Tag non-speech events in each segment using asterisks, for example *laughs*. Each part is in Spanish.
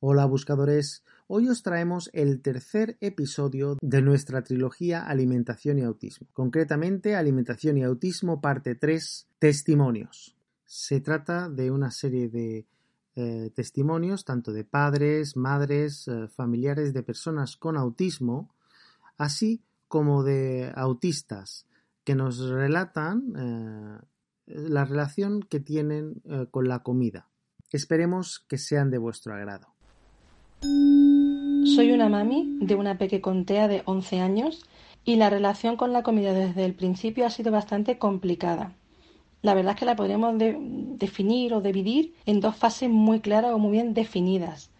Hola buscadores, hoy os traemos el tercer episodio de nuestra trilogía Alimentación y Autismo, concretamente Alimentación y Autismo parte 3, Testimonios. Se trata de una serie de eh, testimonios tanto de padres, madres, eh, familiares de personas con autismo, así como de autistas que nos relatan eh, la relación que tienen con la comida. Esperemos que sean de vuestro agrado. Soy una mami de una peque contea de 11 años y la relación con la comida desde el principio ha sido bastante complicada. La verdad es que la podríamos definir o dividir en dos fases muy claras o muy bien definidas.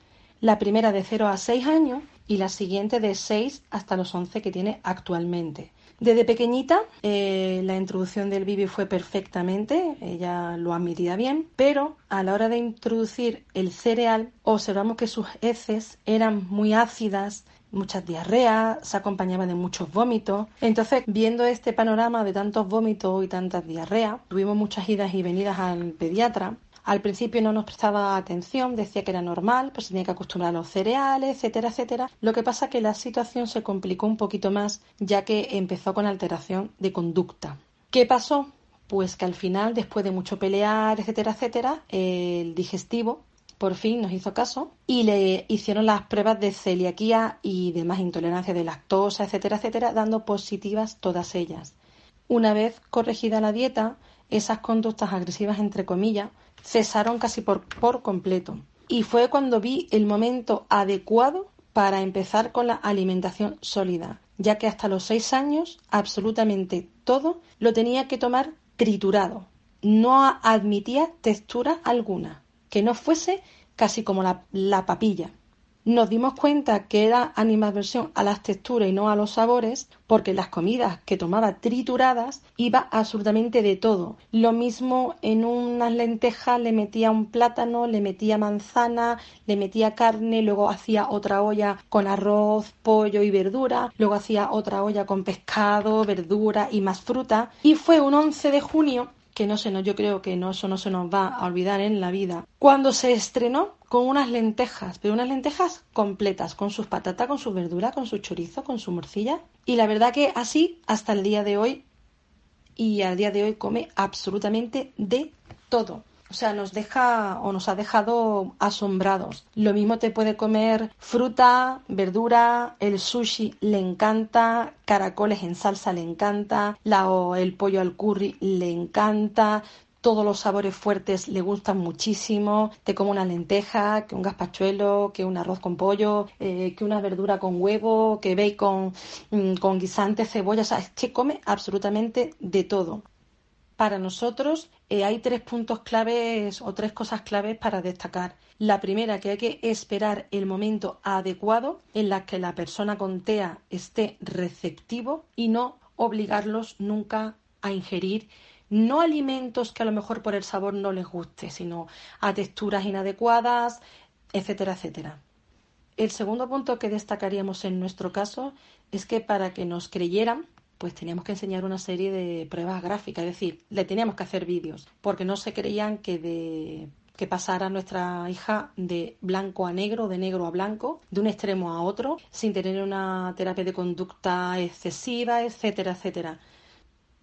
La primera de 0 a 6 años y la siguiente de 6 hasta los 11 que tiene actualmente. Desde pequeñita eh, la introducción del bibi fue perfectamente, ella lo admitía bien, pero a la hora de introducir el cereal observamos que sus heces eran muy ácidas, muchas diarreas, se acompañaba de muchos vómitos. Entonces, viendo este panorama de tantos vómitos y tantas diarreas, tuvimos muchas idas y venidas al pediatra al principio no nos prestaba atención, decía que era normal, pues tenía que acostumbrar a los cereales, etcétera, etcétera. Lo que pasa que la situación se complicó un poquito más, ya que empezó con alteración de conducta. ¿Qué pasó? Pues que al final, después de mucho pelear, etcétera, etcétera, el digestivo por fin nos hizo caso y le hicieron las pruebas de celiaquía y demás intolerancia de lactosa, etcétera, etcétera, dando positivas todas ellas. Una vez corregida la dieta, esas conductas agresivas, entre comillas, cesaron casi por, por completo. Y fue cuando vi el momento adecuado para empezar con la alimentación sólida, ya que hasta los seis años absolutamente todo lo tenía que tomar triturado. No admitía textura alguna, que no fuese casi como la, la papilla nos dimos cuenta que era animadversión a las texturas y no a los sabores, porque las comidas que tomaba trituradas iba absolutamente de todo. Lo mismo en unas lentejas le metía un plátano, le metía manzana, le metía carne, luego hacía otra olla con arroz, pollo y verdura, luego hacía otra olla con pescado, verdura y más fruta. Y fue un 11 de junio que no sé, no, yo creo que no, eso no se nos va a olvidar en la vida. Cuando se estrenó con unas lentejas, pero unas lentejas completas, con sus patatas, con su verdura, con su chorizo, con su morcilla. Y la verdad que así hasta el día de hoy, y al día de hoy come absolutamente de todo. O sea, nos deja o nos ha dejado asombrados. Lo mismo te puede comer fruta, verdura, el sushi le encanta, caracoles en salsa le encanta, la, o el pollo al curry le encanta, todos los sabores fuertes le gustan muchísimo, te come una lenteja, que un gazpachuelo, que un arroz con pollo, eh, que una verdura con huevo, que bacon mm, con guisante, cebolla, o sea, es que come absolutamente de todo para nosotros eh, hay tres puntos claves o tres cosas claves para destacar. La primera, que hay que esperar el momento adecuado en la que la persona con TEA esté receptivo y no obligarlos nunca a ingerir no alimentos que a lo mejor por el sabor no les guste, sino a texturas inadecuadas, etcétera, etcétera. El segundo punto que destacaríamos en nuestro caso es que para que nos creyeran, pues teníamos que enseñar una serie de pruebas gráficas, es decir, le teníamos que hacer vídeos, porque no se creían que de que pasara nuestra hija de blanco a negro, de negro a blanco, de un extremo a otro, sin tener una terapia de conducta excesiva, etcétera, etcétera.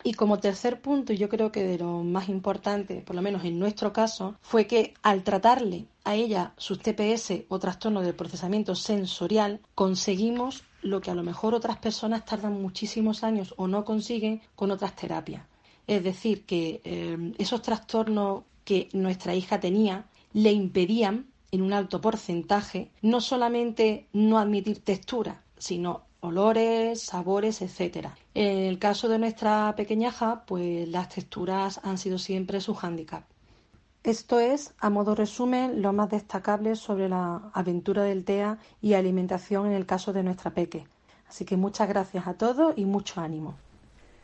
Y como tercer punto, yo creo que de lo más importante, por lo menos en nuestro caso, fue que al tratarle a ella sus TPS o trastorno del procesamiento sensorial, conseguimos lo que a lo mejor otras personas tardan muchísimos años o no consiguen con otras terapias. Es decir, que eh, esos trastornos que nuestra hija tenía le impedían en un alto porcentaje no solamente no admitir textura, sino olores, sabores, etcétera. En el caso de nuestra pequeñaja, pues las texturas han sido siempre su hándicap. Esto es, a modo resumen, lo más destacable sobre la aventura del TEA y alimentación en el caso de nuestra peque. Así que muchas gracias a todos y mucho ánimo.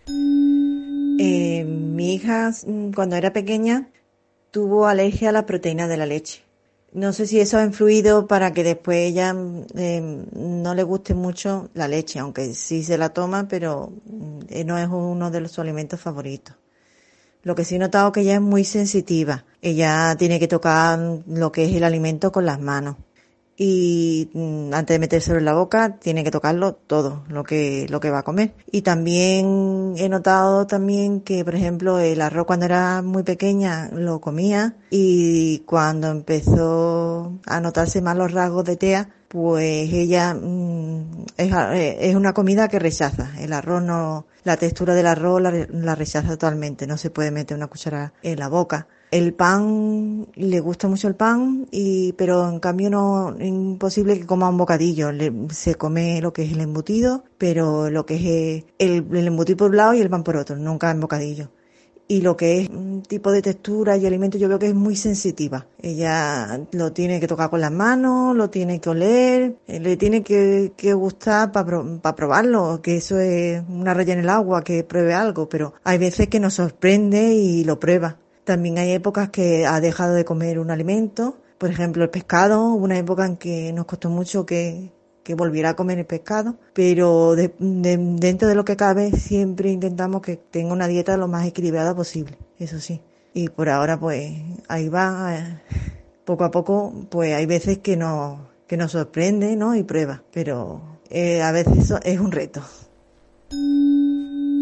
Eh, mi hija, mm, cuando era pequeña, tuvo alergia a la proteína de la leche. No sé si eso ha influido para que después ella em, no le guste mucho la leche, aunque sí se la toma, pero mm, no es uno de los alimentos favoritos. Lo que sí he notado que ella es muy sensitiva. Ella tiene que tocar lo que es el alimento con las manos y mm, antes de metérselo en la boca tiene que tocarlo todo lo que lo que va a comer. Y también he notado también que por ejemplo el arroz cuando era muy pequeña lo comía y cuando empezó a notarse más los rasgos de TEA pues ella mm, es, una comida que rechaza. El arroz no la textura del arroz la, la rechaza totalmente. No se puede meter una cuchara en la boca. El pan, le gusta mucho el pan, y, pero en cambio no es imposible que coma un bocadillo. se come lo que es el embutido, pero lo que es eh, el, el embutido por un lado y el pan por otro, nunca en bocadillo y lo que es un tipo de textura y alimento yo veo que es muy sensitiva. Ella lo tiene que tocar con las manos, lo tiene que oler, eh, le tiene que, que gustar para probarlo, que eso es una raya en el agua, que pruebe algo, pero hay veces que nos sorprende y lo prueba. También hay épocas que ha dejado de comer un alimento, por ejemplo el pescado, una época en que nos costó mucho que, volviera a comer el pescado, pero dentro de lo que cabe siempre intentamos que tenga una dieta lo más equilibrada posible, eso sí. Y por ahora pues ahí va, poco a poco pues hay veces que nos, que nos sorprende ¿no? y prueba, pero eh, a veces es un reto.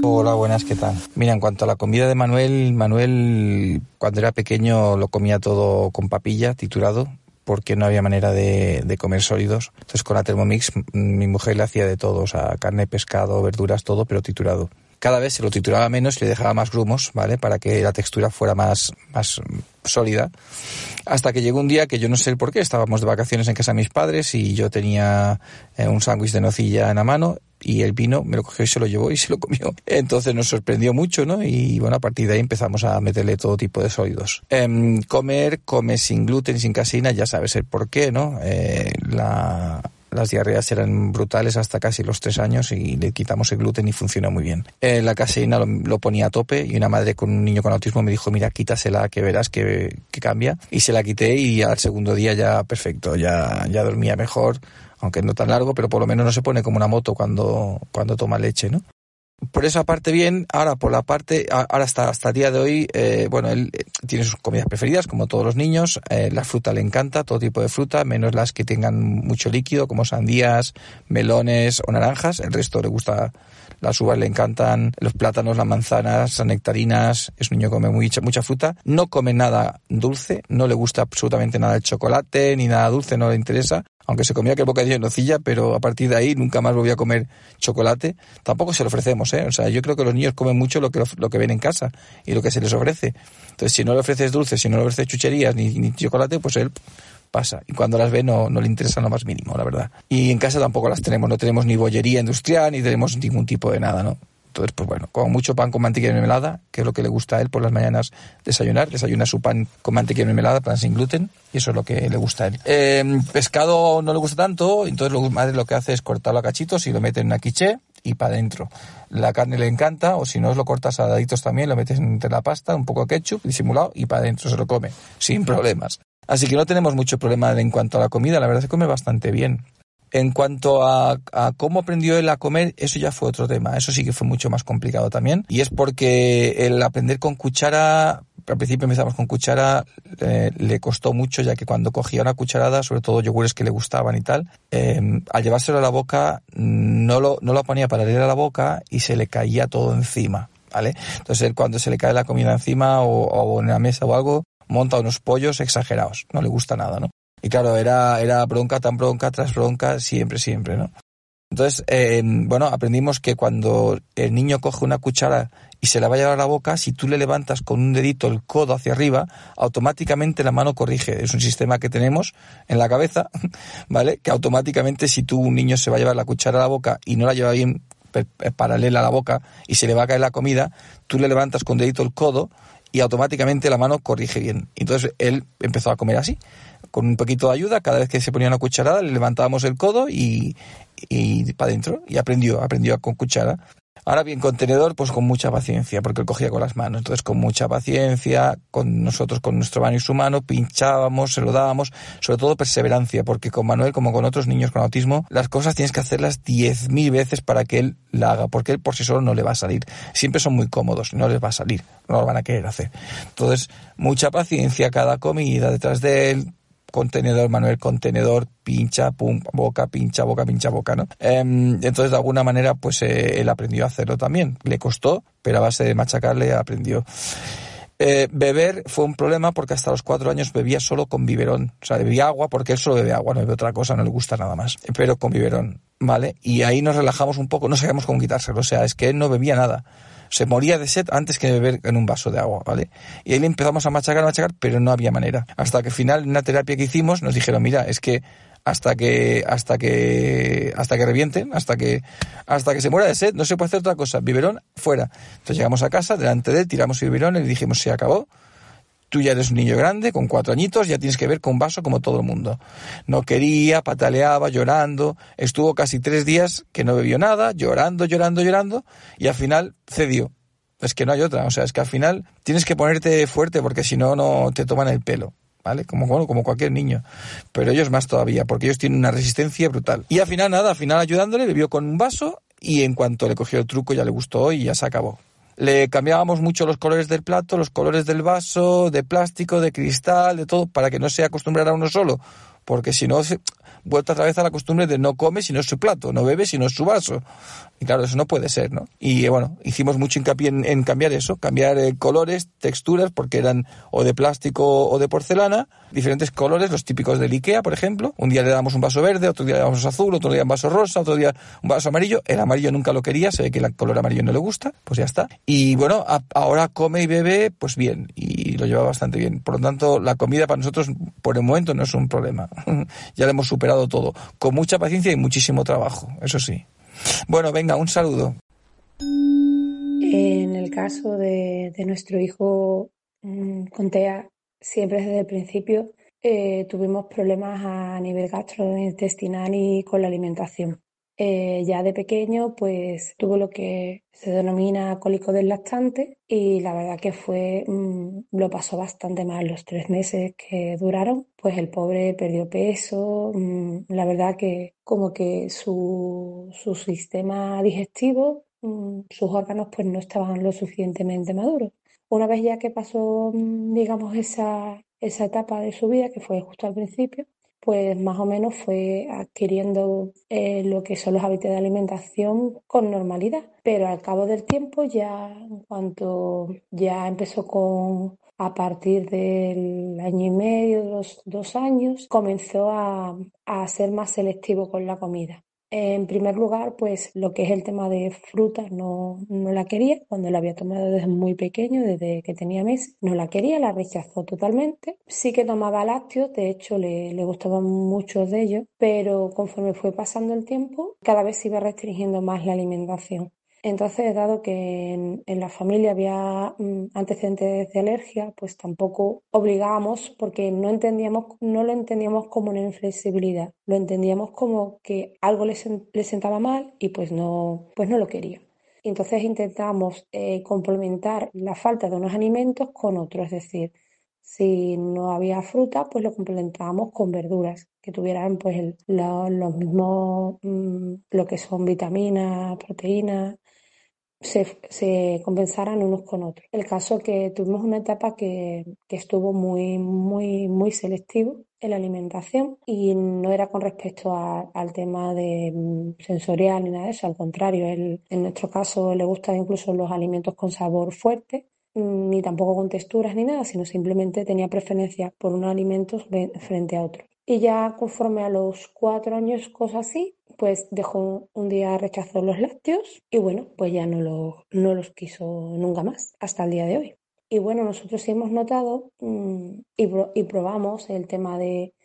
Hola, buenas, ¿qué tal? Mira, en cuanto a la comida de Manuel, Manuel cuando era pequeño lo comía todo con papilla, triturado, porque no había manera de, de, comer sólidos. Entonces con la Thermomix mi mujer le hacía de todo, o sea, carne, pescado, verduras, todo, pero triturado. Cada vez se lo trituraba menos y le dejaba más grumos, ¿vale? Para que la textura fuera más, más sólida. Hasta que llegó un día que yo no sé el por qué, estábamos de vacaciones en casa de mis padres y yo tenía eh, un sándwich de nocilla en la mano y el vino me lo cogió y se lo llevó y se lo comió. *laughs* Entonces nos sorprendió mucho, ¿no? Y bueno, a partir de ahí empezamos a meterle todo tipo de sólidos. Em, comer, come sin gluten, sin caseína, ya sabes el por qué, ¿no? Eh, la, las diarreas eran brutales hasta casi los tres años y le quitamos el gluten y funciona muy bien. Eh, la caseína lo, ponía a tope y una madre con un niño con autismo me dijo, mira, quítasela que verás que, que cambia. Y se la quité y al segundo día ya perfecto, ya, ya dormía mejor aunque no tan largo, pero por lo menos no se pone como una moto cuando, cuando toma leche, ¿no? Por esa parte bien, ahora por la parte, ahora hasta, hasta el día de hoy, eh, bueno, él eh, tiene sus comidas preferidas, como todos los niños, eh, la fruta le encanta, todo tipo de fruta, menos las que tengan mucho líquido, como sandías, melones o naranjas, el resto le gusta, las uvas le encantan, los plátanos, las manzanas, las nectarinas, es un niño que come mucha, mucha fruta, no come nada dulce, no le gusta absolutamente nada el chocolate, ni nada dulce, no le interesa, aunque se comía aquel bocadillo de nocilla, pero a partir de ahí nunca más volvió a comer chocolate. Tampoco se lo ofrecemos, ¿eh? O sea, yo creo que los niños comen mucho lo que, lo que ven en casa y lo que se les ofrece. Entonces, si no le ofreces dulces, si no le ofreces chucherías ni, ni chocolate, pues él pasa. Y cuando las ve no, no le interesa lo más mínimo, la verdad. Y en casa tampoco las tenemos, no tenemos ni bollería industrial, ni tenemos ningún tipo de nada, ¿no? Entonces, pues bueno, como mucho pan con mantequilla y mermelada, que es lo que le gusta a él por las mañanas desayunar. Desayuna su pan con mantequilla y mermelada, pan sin gluten, y eso es lo que le gusta a él. Eh, pescado no le gusta tanto, entonces lo, madre lo que hace es cortarlo a cachitos y lo mete en una quiche y para adentro. La carne le encanta, o si no, lo cortas a daditos también, lo metes entre la pasta, un poco de ketchup disimulado y para adentro se lo come, sin problemas. Así que no tenemos mucho problema en cuanto a la comida, la verdad se come bastante bien. En cuanto a, cómo aprendió él a comer, eso ya fue otro tema. Eso sí que fue mucho más complicado también. Y es porque el aprender con cuchara, al principio empezamos con cuchara, eh, le costó mucho, ya que cuando cogía una cucharada, sobre todo yogures que le gustaban y tal, em, al llevárselo a la boca, no lo, no lo ponía para ir a la boca y se le caía todo encima. ¿Vale? Entonces cuando se le cae la comida encima o en la mesa o algo, monta unos pollos exagerados. No le gusta nada, ¿no? Y claro, era, era bronca, tan bronca, tras bronca, siempre, siempre, ¿no? Entonces, eh, bueno, aprendimos que cuando el niño coge una cuchara y se la va a llevar a la boca, si tú le levantas con un dedito el codo hacia arriba, automáticamente la mano corrige. Es un sistema que tenemos en la cabeza, *laughs* ¿vale? Que automáticamente si tú un niño se va a llevar la cuchara a la boca y no la lleva bien paralela a la boca y se le va a caer la comida, tú le levantas con dedito el codo y automáticamente la mano corrige bien. Entonces él empezó a comer así con un poquito de ayuda, cada vez que se ponía una cucharada le levantábamos el codo y, y para adentro. Y aprendió, aprendió con cuchara. Ahora bien, contenedor, pues con mucha paciencia, porque él cogía con las manos. Entonces, con mucha paciencia, con nosotros, con nuestro baño humano, pinchábamos, se lo dábamos, sobre todo perseverancia, porque con Manuel, como con otros niños con autismo, las cosas tienes que hacerlas diez mil veces para que él la haga, porque él por sí solo no le va a salir. Siempre son muy cómodos, no les va a salir, no lo van a querer hacer. Entonces, mucha paciencia, cada comida detrás de él, contenedor, Manuel, contenedor, pincha, pum, boca, pincha, boca, pincha, boca, ¿no? Em, entonces, de alguna manera, pues eh, él aprendió a hacerlo también. Le costó, pero a base de machacarle aprendió. Eh, beber fue un problema porque hasta los cuatro años bebía solo con biberón. O sea, bebía agua porque él solo bebe agua, no bebe otra cosa, no le gusta nada más. Pero con biberón, ¿vale? Y ahí nos relajamos un poco, no sabíamos cómo quitárselo. O sea, es que él no bebía nada se moría de sed antes que beber en un vaso de agua, ¿vale? Y ahí le empezamos a machacar, a machacar, pero no había manera. Hasta que al final, en una terapia que hicimos, nos dijeron, mira, es que hasta que hasta que hasta que revienten, hasta que hasta que se muera de sed, no se puede hacer otra cosa. Biberón fuera. Entonces llegamos a casa, delante de él, tiramos el biberón y le dijimos, se acabó Tú ya eres un niño grande, con cuatro añitos, ya tienes que ver con vaso como todo el mundo. No quería, pataleaba, llorando. Estuvo casi tres días que no bebió nada, llorando, llorando, llorando, y al final cedió. Es que no hay otra. O sea, es que al final tienes que ponerte fuerte porque si no, no te toman el pelo. ¿Vale? Como, bueno, como cualquier niño. Pero ellos más todavía, porque ellos tienen una resistencia brutal. Y al final, nada, al final ayudándole, bebió con un vaso y en cuanto le cogió el truco ya le gustó y ya se acabó. Le cambiábamos mucho los colores del plato, los colores del vaso, de plástico, de cristal, de todo, para que no se acostumbrara a uno solo. Porque si no, vuelta otra vez a la costumbre de no come si no es su plato, no bebe si no es su vaso. Y claro, eso no puede ser, ¿no? Y eh, bueno, hicimos mucho hincapié en, cambiar eso, cambiar eh, colores, texturas, porque eran o de plástico o de porcelana, diferentes colores, los típicos del Ikea, por ejemplo. Un día le damos un vaso verde, otro día le damos azul, otro día un vaso rosa, otro día un vaso amarillo. El amarillo nunca lo quería, se ve que el color amarillo no le gusta, pues ya está. Y bueno, ahora come y bebe, pues bien, y lo lleva bastante bien. Por lo tanto, la comida para nosotros, por el momento, no es un problema. *laughs* ya lo hemos superado todo, con mucha paciencia y muchísimo trabajo, eso sí. Bueno, venga, un saludo. En el caso de, nuestro hijo mm, con TEA, siempre desde el principio eh, tuvimos problemas a nivel gastrointestinal y con la alimentación. Eh, ya de pequeño, pues tuvo lo que se denomina cólico del lactante y la verdad que fue, mm, lo pasó bastante mal los tres meses que duraron, pues el pobre perdió peso, mm, la verdad que como que su, su sistema digestivo, mm, sus órganos pues no estaban lo suficientemente maduros. Una vez ya que pasó, digamos, esa, esa etapa de su vida, que fue justo al principio, pues más o menos fue adquiriendo eh, lo que son los hábitos de alimentación con normalidad. Pero al cabo del tiempo, ya en cuanto ya empezó con a partir del año y medio, los dos años, comenzó a, a ser más selectivo con la comida. En primer lugar, pues lo que es el tema de frutas no, no la quería, cuando la había tomado desde muy pequeño, desde que tenía meses, no la quería, la rechazó totalmente. Sí que tomaba lácteos, de hecho le, le gustaban muchos de ellos, pero conforme fue pasando el tiempo, cada vez se iba restringiendo más la alimentación. Entonces, dado que en, la familia había mm, antecedentes de alergia, pues tampoco obligábamos porque no entendíamos, no lo entendíamos como una inflexibilidad, lo entendíamos como que algo le, sentaba mal y pues no, pues no lo quería. Entonces intentamos eh, complementar la falta de unos alimentos con otros, es decir, si no había fruta, pues lo complementábamos con verduras que tuvieran pues los mismos, mm, lo que son vitaminas, proteínas, se, compensaran unos con otros. El caso que tuvimos una etapa que, estuvo muy, muy, muy selectivo en la alimentación y no era con respecto al tema de mm, sensorial ni nada de eso, al contrario, en nuestro caso le gustan incluso los alimentos con sabor fuerte mm, ni tampoco con texturas ni nada, sino simplemente tenía preferencia por unos alimentos frente a otros. Y ya conforme a los cuatro años, cosas así, pues dejó un día rechazó los lácteos y bueno, pues ya no, no los quiso nunca más hasta el día de hoy. Y bueno, nosotros sí hemos notado mm, y, probamos el tema de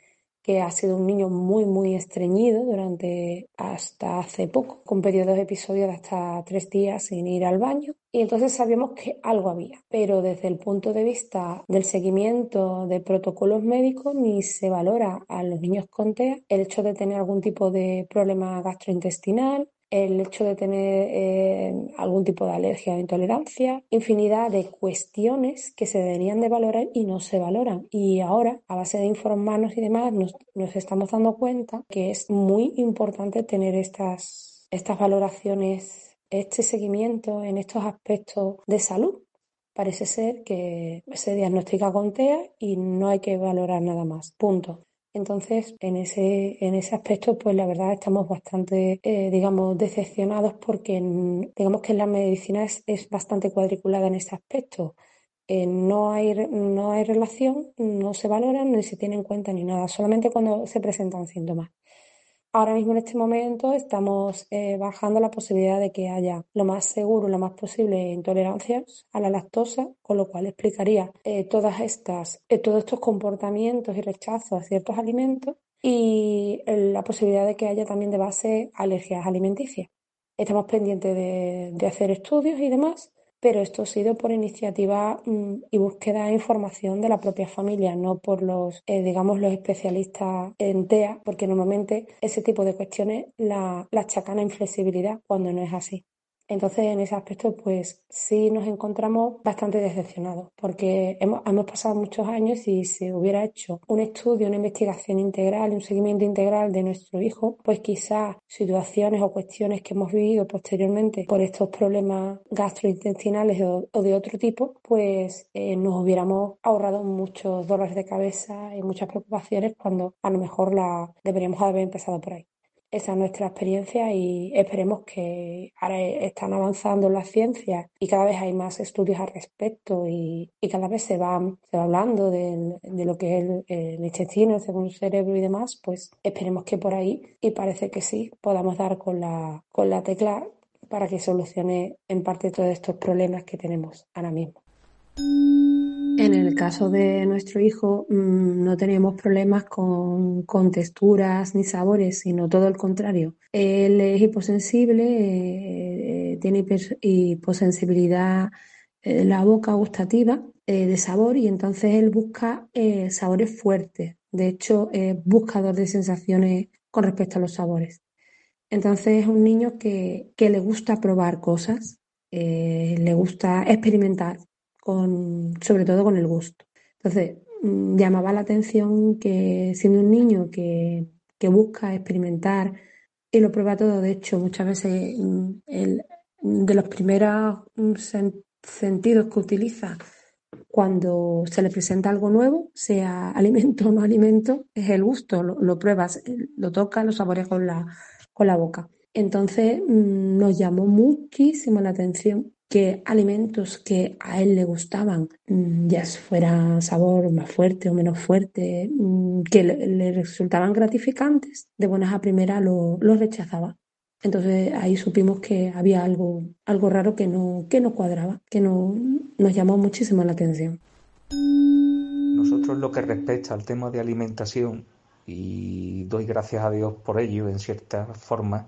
que ha sido un niño muy, muy estreñido durante hasta hace poco, con periodos de episodios de hasta tres días sin ir al baño. Y entonces sabíamos que algo había, pero desde el punto de vista del seguimiento de protocolos médicos ni se valora a los niños con TEA el hecho de tener algún tipo de problema gastrointestinal el hecho de tener eh, algún tipo de alergia o intolerancia, infinidad de cuestiones que se deberían de valorar y no se valoran. Y ahora, a base de informarnos y demás, nos, estamos dando cuenta que es muy importante tener estas, estas valoraciones, este seguimiento en estos aspectos de salud. Parece ser que se diagnostica con TEA y no hay que valorar nada más. Punto. Entonces, en ese, en ese aspecto, pues la verdad estamos bastante, eh, digamos, decepcionados porque, digamos que la medicina es, bastante cuadriculada en ese aspecto. Eh, no, hay, no hay relación, no se valora, ni se tiene en cuenta ni nada, solamente cuando se presentan síntomas. Ahora mismo en este momento estamos eh, bajando la posibilidad de que haya lo más seguro, lo más posible intolerancias a la lactosa, con lo cual explicaría eh, todas estas, eh, todos estos comportamientos y rechazos a ciertos alimentos y la posibilidad de que haya también de base alergias alimenticias. Estamos pendientes de hacer estudios y demás pero esto ha sido por iniciativa mm, y búsqueda de información de la propia familia, no por los, eh, digamos, los especialistas en TEA, porque normalmente ese tipo de cuestiones la, la achacan a inflexibilidad cuando no es así. Entonces, en ese aspecto, pues sí nos encontramos bastante decepcionados, porque hemos, pasado muchos años y si hubiera hecho un estudio, una investigación integral, un seguimiento integral de nuestro hijo, pues quizás situaciones o cuestiones que hemos vivido posteriormente por estos problemas gastrointestinales o, de otro tipo, pues eh, nos hubiéramos ahorrado muchos dolores de cabeza y muchas preocupaciones cuando a lo mejor la deberíamos haber empezado por ahí. Esa es nuestra experiencia y esperemos que ahora están avanzando las ciencias y cada vez hay más estudios al respecto y, cada vez se va, se va hablando de, lo que es el, intestino, el cerebro y demás, pues esperemos que por ahí, y parece que sí, podamos dar con la, con la tecla para que solucione en parte todos estos problemas que tenemos ahora mismo. En el caso de nuestro hijo mm, no teníamos problemas con, texturas ni sabores, sino todo el contrario. Él es hiposensible, eh, tiene hiposensibilidad en la boca gustativa eh, de sabor y entonces él busca eh, sabores fuertes. De hecho, es buscador de sensaciones con respecto a los sabores. Entonces es un niño que le gusta probar cosas, le gusta experimentar con, sobre todo con el gusto. Entonces, mm, llamaba la atención que siendo un niño que, busca experimentar y lo prueba todo, de hecho, muchas veces mm, el, de los primeros mm, sentidos que utiliza cuando se le presenta algo nuevo, sea *laughs* alimento o no alimento, es el gusto, lo, pruebas, lo toca, lo saboreas con la, con la boca. Entonces nos llamó muchísimo la atención que alimentos que a él le gustaban, mm, ya fuera sabor más fuerte o menos fuerte, mm, que le, resultaban gratificantes, de buenas a primeras lo, rechazaba. Entonces ahí supimos que había algo, algo raro que no, que no cuadraba, que no, nos llamó muchísimo la atención. Nosotros lo que respecta al tema de alimentación, y doy gracias a Dios por ello en cierta forma,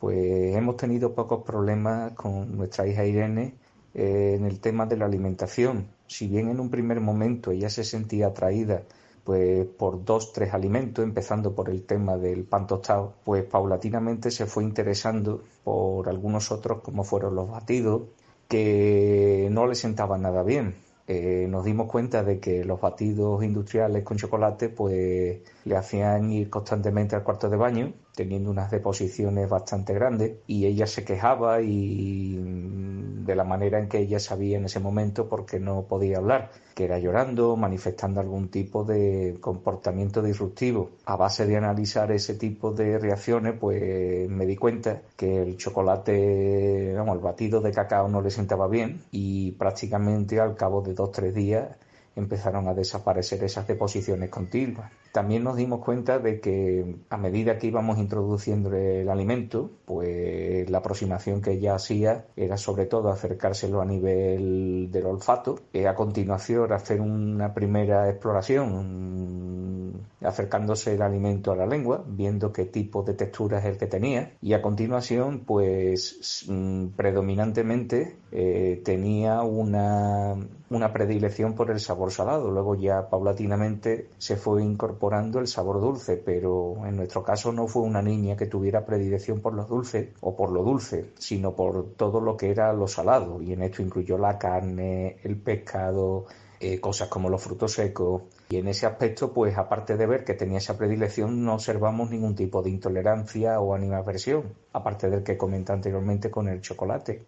pues hemos tenido pocos problemas con nuestra hija Irene eh, en el tema de la alimentación. Si bien en un primer momento ella se sentía atraída pues por dos, tres alimentos, empezando por el tema del pan tostado, pues paulatinamente se fue interesando por algunos otros como fueron los batidos, que no le sentaban nada bien. Eh, nos dimos cuenta de que los batidos industriales con chocolate pues le hacían ir constantemente al cuarto de baño teniendo unas deposiciones bastante grandes y ella se quejaba y mm, de la manera en que ella sabía en ese momento porque no podía hablar, que era llorando, manifestando algún tipo de comportamiento disruptivo. A base de analizar ese tipo de reacciones, pues me di cuenta que el chocolate, vamos, el batido de cacao no le sentaba bien y prácticamente al cabo de dos tres días empezaron a desaparecer esas deposiciones continuas. También nos dimos cuenta de que a medida que íbamos introduciendo el alimento, pues la aproximación que ella hacía era sobre todo acercárselo a nivel del olfato, y a continuación hacer una primera exploración acercándose el alimento a la lengua, viendo qué tipo de textura es el que tenía. Y a continuación pues mm, predominantemente eh, tenía una, una predilección por el sabor salado, luego ya paulatinamente se fue incorporando el sabor dulce, pero en nuestro caso no fue una niña que tuviera predilección por los dulces o por lo dulce, sino por todo lo que era lo salado y en esto incluyó la carne, el pescado, eh, cosas como los frutos secos. Y en ese aspecto, pues aparte de ver que tenía esa predilección, no observamos ningún tipo de intolerancia o animaversión, aparte del que comenté anteriormente con el chocolate.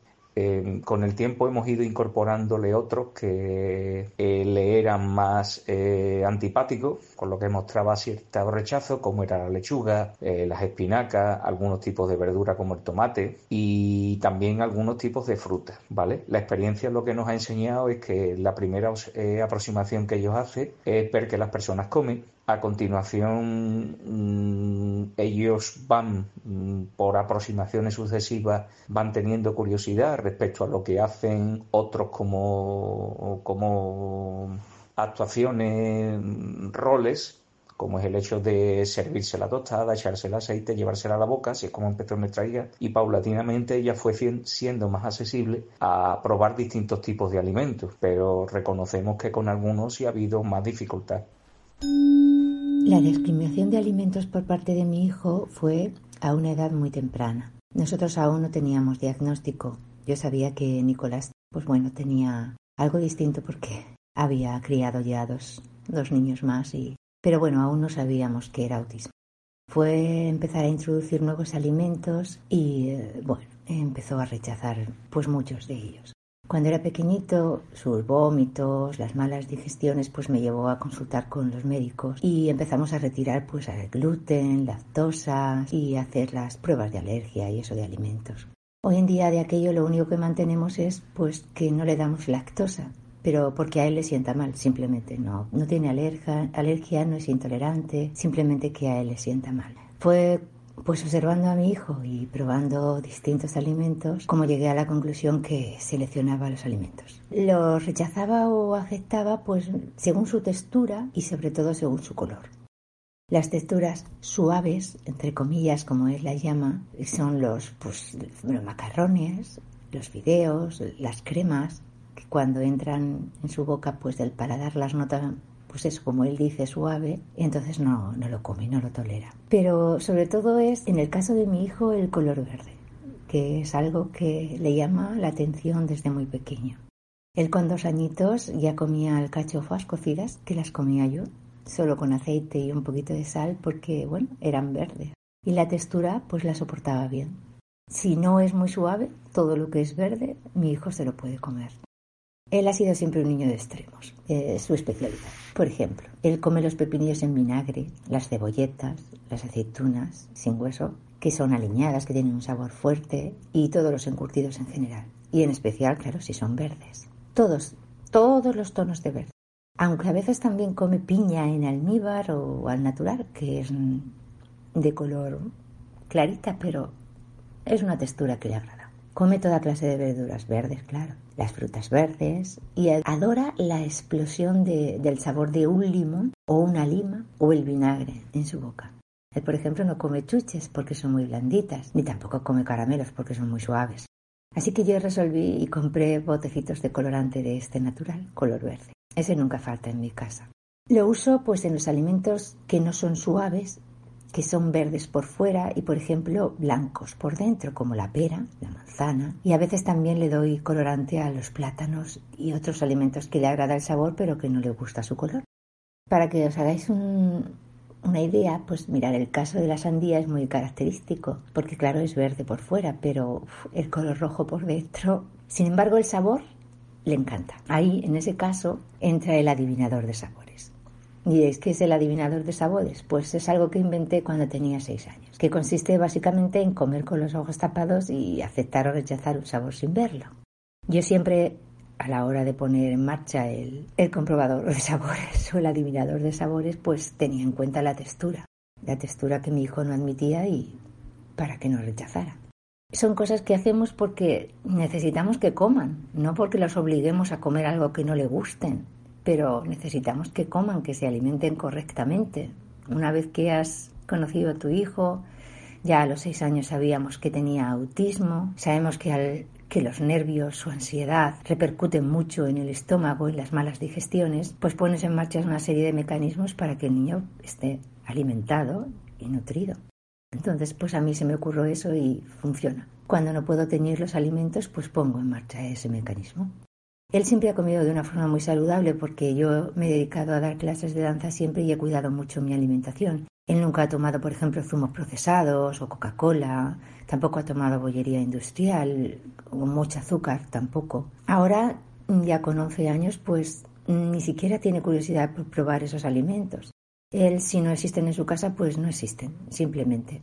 Con el tiempo hemos ido incorporándole otros que eh, le eran más eh, antipáticos, con lo que mostraba cierto rechazo, como era la lechuga, eh, las espinacas, algunos tipos de verdura como el tomate y también algunos tipos de frutas, ¿vale? La experiencia lo que nos ha enseñado es que la primera aproximación que ellos hacen es ver que las personas comen, a continuación, mm, ellos van, mm, por aproximaciones sucesivas, van teniendo curiosidad respecto a lo que hacen otros como, como actuaciones, roles, como es el hecho de servirse la tostada, echarse el aceite, llevársela a la boca, así es como empezó nuestra hija, y paulatinamente ella fue siendo más accesible a probar distintos tipos de alimentos, pero reconocemos que con algunos sí ha habido más dificultad. La discriminación de alimentos por parte de mi hijo fue a una edad muy temprana. Nosotros aún no teníamos diagnóstico. Yo sabía que Nicolás, pues bueno, tenía algo distinto porque había criado ya dos, dos niños más y... Pero bueno, aún no sabíamos que era autismo. Fue empezar a introducir nuevos alimentos y, eh, bueno, empezó a rechazar pues muchos de ellos. Cuando era pequeñito, sus vómitos, las malas digestiones, pues me llevó a consultar con los médicos y empezamos a retirar pues el gluten, lactosa y hacer las pruebas de alergia y eso de alimentos. Hoy en día de aquello lo único que mantenemos es pues que no le damos lactosa, pero porque a él le sienta mal, simplemente no, no tiene alergia, alergia, no es intolerante, simplemente que a él le sienta mal. Fue pues observando a mi hijo y probando distintos alimentos, como llegué a la conclusión que seleccionaba los alimentos. Los rechazaba o aceptaba pues según su textura y sobre todo según su color. Las texturas suaves, entre comillas, como él la llama, son los, pues, los macarrones, los fideos, las cremas, que cuando entran en su boca, pues del paladar las notas pues es como él dice, suave, entonces no, no lo come, no lo tolera. Pero sobre todo es, en el caso de mi hijo, el color verde, que es algo que le llama la atención desde muy pequeño. Él con dos añitos ya comía alcachofas cocidas, que las comía yo, solo con aceite y un poquito de sal, porque, bueno, eran verdes. Y la textura, pues la soportaba bien. Si no es muy suave, todo lo que es verde, mi hijo se lo puede comer. Él ha sido siempre un niño de extremos, es su especialidad. Por ejemplo, él come los pepinillos en vinagre, las cebolletas, las aceitunas sin hueso, que son aliñadas, que tienen un sabor fuerte, y todos los encurtidos en general. Y en especial, claro, si son verdes. Todos, todos los tonos de verde. Aunque a veces también come piña en almíbar o al natural, que es de color clarita, pero es una textura que le agrada. Come toda clase de verduras verdes, claro, las frutas verdes y adora la explosión del sabor de un limón o una lima o el vinagre en su boca. Él, por ejemplo, no come chuches porque son muy blanditas, ni tampoco come caramelos porque son muy suaves. Así que yo resolví y compré botecitos de colorante de este natural, color verde. Ese nunca falta en mi casa. Lo uso pues en los alimentos que no son suaves, que son verdes por fuera y por ejemplo blancos por dentro, como la pera, la manzana, y a veces también le doy colorante a los plátanos y otros alimentos que le agrada el sabor pero que no le gusta su color. Para que os hagáis una idea, pues mirar, el caso de la sandía es muy característico, porque claro, es verde por fuera, pero el color rojo por dentro. Sin embargo, el sabor le encanta. Ahí, en ese caso, entra el adivinador de sabores. ¿Y es que es el adivinador de sabores? Pues es algo que inventé cuando tenía seis años, que consiste básicamente en comer con los ojos tapados y aceptar o rechazar un sabor sin verlo. Yo siempre a la hora de poner en marcha el, comprobador de sabores *laughs* o el adivinador de sabores, pues tenía en cuenta la textura, la textura que mi hijo no admitía y para que no rechazara. Son cosas que hacemos porque necesitamos que coman, no porque los obliguemos a comer algo que no le gusten, pero necesitamos que coman, que se alimenten correctamente. Una vez que has conocido a tu hijo, ya a los seis años sabíamos que tenía autismo, sabemos que los nervios o ansiedad repercuten mucho en el estómago y las malas digestiones, pues pones en marcha una serie de mecanismos para que el niño esté alimentado y nutrido. Entonces, pues a mí se me ocurrió eso y funciona. Cuando no puedo teñir los alimentos, pues pongo en marcha ese mecanismo. Él siempre ha comido de una forma muy saludable porque yo me he dedicado a dar clases de danza siempre y he cuidado mucho mi alimentación. Él nunca ha tomado, por ejemplo, zumos procesados o Coca-Cola, tampoco ha tomado bollería industrial o mucho azúcar, tampoco. Ahora, ya con 11 años, pues ni siquiera tiene curiosidad por probar esos alimentos. Él, si no existen en su casa, pues no existen, simplemente.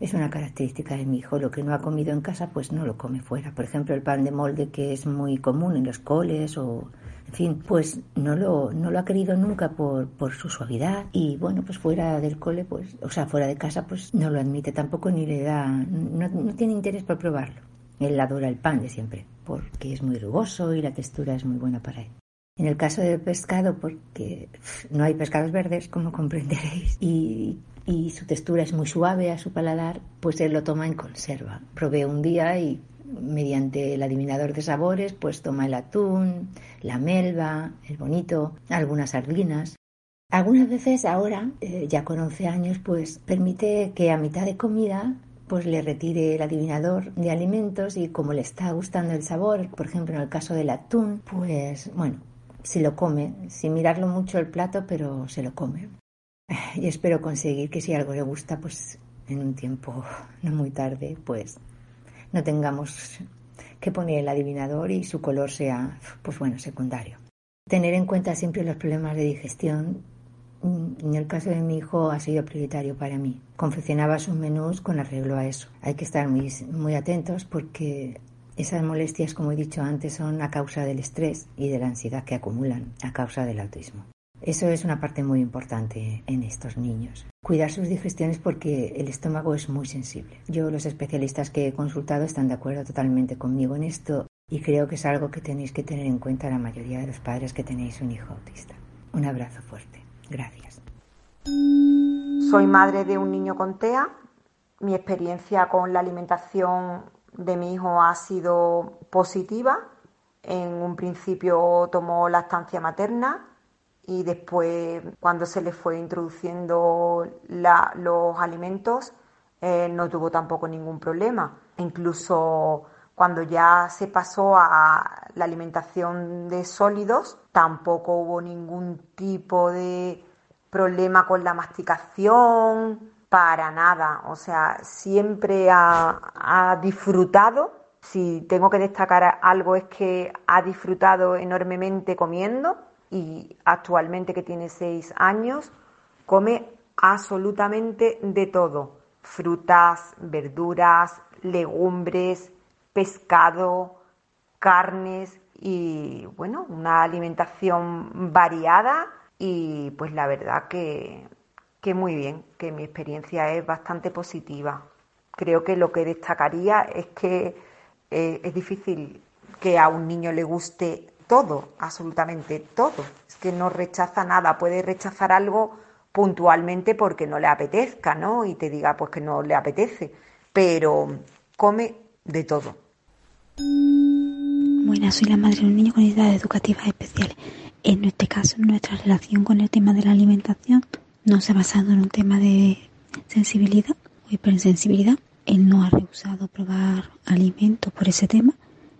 Es una característica de mi hijo. Lo que no ha comido en casa, pues no lo come fuera. Por ejemplo, el pan de molde, que es muy común en los coles o en fin, pues no lo, no lo ha querido nunca por, por su suavidad y bueno, pues fuera del cole, pues, o sea, fuera de casa, pues no lo admite tampoco ni le da, no, no tiene interés por probarlo. Él adora el pan de siempre, porque es muy rugoso y la textura es muy buena para él. En el caso del pescado, porque no hay pescados verdes, como comprenderéis, y, y su textura es muy suave a su paladar, pues él lo toma en conserva. Probé un día y mediante el adivinador de sabores, pues toma el atún, la melva, el bonito, algunas sardinas. Algunas veces ahora, eh, ya con 11 años, pues permite que a mitad de comida pues le retire el adivinador de alimentos y como le está gustando el sabor, por ejemplo en el caso del atún, pues bueno, se lo come, sin mirarlo mucho el plato, pero se lo come. Y espero conseguir que si algo le gusta, pues en un tiempo no muy tarde, pues no tengamos que poner el adivinador y su color sea, pues bueno, secundario. Tener en cuenta siempre los problemas de digestión. En el caso de mi hijo ha sido prioritario para mí. Confeccionaba sus menús con arreglo a eso. Hay que estar muy, muy atentos porque esas molestias, como he dicho antes, son a causa del estrés y de la ansiedad que acumulan a causa del autismo. Eso es una parte muy importante en estos niños. Cuidar sus digestiones porque el estómago es muy sensible. Yo, los especialistas que he consultado están de acuerdo totalmente conmigo en esto y creo que es algo que tenéis que tener en cuenta la mayoría de los padres que tenéis un hijo autista. Un abrazo fuerte. Gracias. Soy madre de un niño con TEA. Mi experiencia con la alimentación de mi hijo ha sido positiva. En un principio tomó lactancia materna y después cuando se le fue introduciendo los alimentos eh, no tuvo tampoco ningún problema. Incluso cuando ya se pasó a la alimentación de sólidos, tampoco hubo ningún tipo de problema con la masticación, para nada. O sea, siempre ha, disfrutado. Si tengo que destacar algo es que ha disfrutado enormemente comiendo y actualmente que tiene seis años, come absolutamente de todo. Frutas, verduras, legumbres, pescado, carnes y bueno, una alimentación variada y pues la verdad que, que muy bien, que mi experiencia es bastante positiva. Creo que lo que destacaría es que eh, es difícil que a un niño le guste todo, absolutamente todo. Es que no rechaza nada, puede rechazar algo puntualmente porque no le apetezca, ¿no? Y te diga pues que no le apetece, pero come de todo. Buenas, soy la madre de un niño con necesidades educativas especiales. En este caso, nuestra relación con el tema de la alimentación no se ha basado en un tema de sensibilidad o hipersensibilidad. Él no ha rehusado probar alimentos por ese tema,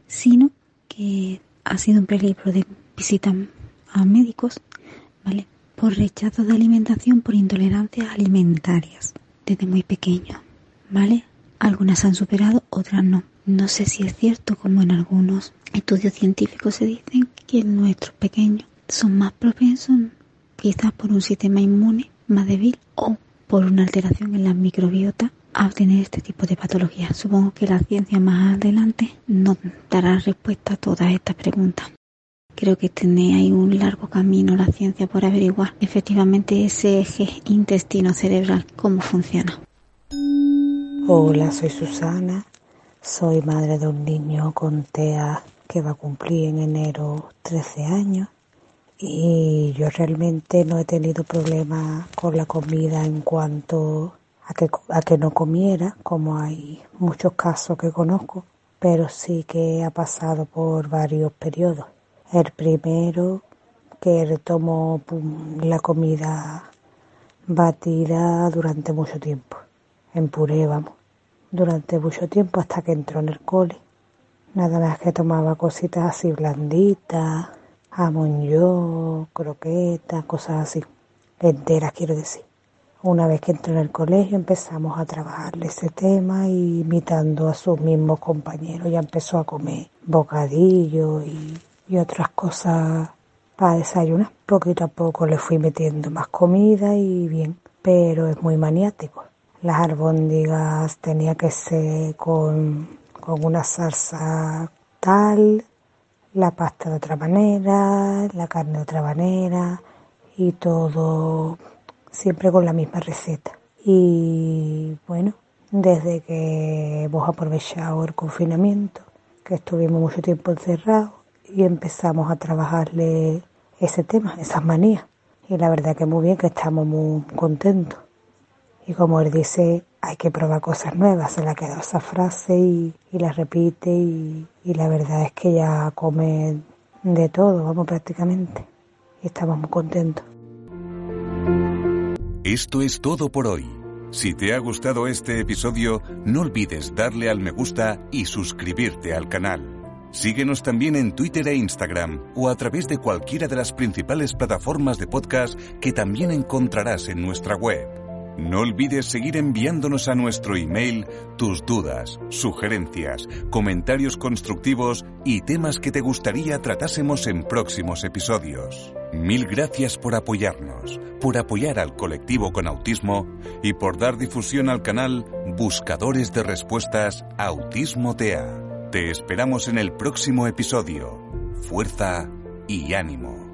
sino que ha sido un peligro de visita a médicos, ¿vale? Por rechazo de alimentación por intolerancias alimentarias desde muy pequeño, ¿vale? Algunas han superado, otras no. No sé si es cierto, como en algunos estudios científicos se dicen, que nuestros pequeños son más propensos, quizás por un sistema inmune más débil o por una alteración en la microbiota, a obtener este tipo de patologías. Supongo que la ciencia más adelante nos dará respuesta a todas estas preguntas. Creo que tiene ahí un largo camino la ciencia por averiguar efectivamente ese eje intestino cerebral, cómo funciona. Hola, soy Susana soy madre de un niño con TEA que va a cumplir en enero 13 años y yo realmente no he tenido problemas con la comida en cuanto a que, a que no comiera, como hay muchos casos que conozco, pero sí que ha pasado por varios periodos. El primero, que retomo la comida batida durante mucho tiempo, en puré, vamos durante mucho tiempo hasta que entró en el cole. Nada más que tomaba cositas así blanditas, jamón yo, croquetas, cosas así, enteras quiero decir. Una vez que entró en el colegio empezamos a trabajarle ese tema y imitando a sus mismos compañeros ya empezó a comer bocadillo y, y otras cosas para desayunar. Poquito a poco le fui metiendo más comida y bien, pero es muy maniático. Las albóndigas tenía que ser con, con una salsa tal, la pasta de otra manera, la carne de otra manera y todo siempre con la misma receta. Y bueno, desde que hemos aprovechado el confinamiento, que estuvimos mucho tiempo encerrados y empezamos a trabajarle ese tema, esas manías. Y la verdad que muy bien, que estamos muy contentos. Y como él dice, hay que probar cosas nuevas. Se le ha quedado esa frase y, la repite y, y, la verdad es que ya come de todo, vamos prácticamente. Y estamos muy contentos. Esto es todo por hoy. Si te ha gustado este episodio, no olvides darle al me gusta y suscribirte al canal. Síguenos también en Twitter e Instagram o a través de cualquiera de las principales plataformas de podcast que también encontrarás en nuestra web. No olvides seguir enviándonos a nuestro email tus dudas, sugerencias, comentarios constructivos y temas que te gustaría tratásemos en próximos episodios. Mil gracias por apoyarnos, por apoyar al colectivo con autismo y por dar difusión al canal Buscadores de Respuestas Autismo TEA. Te esperamos en el próximo episodio. Fuerza y ánimo.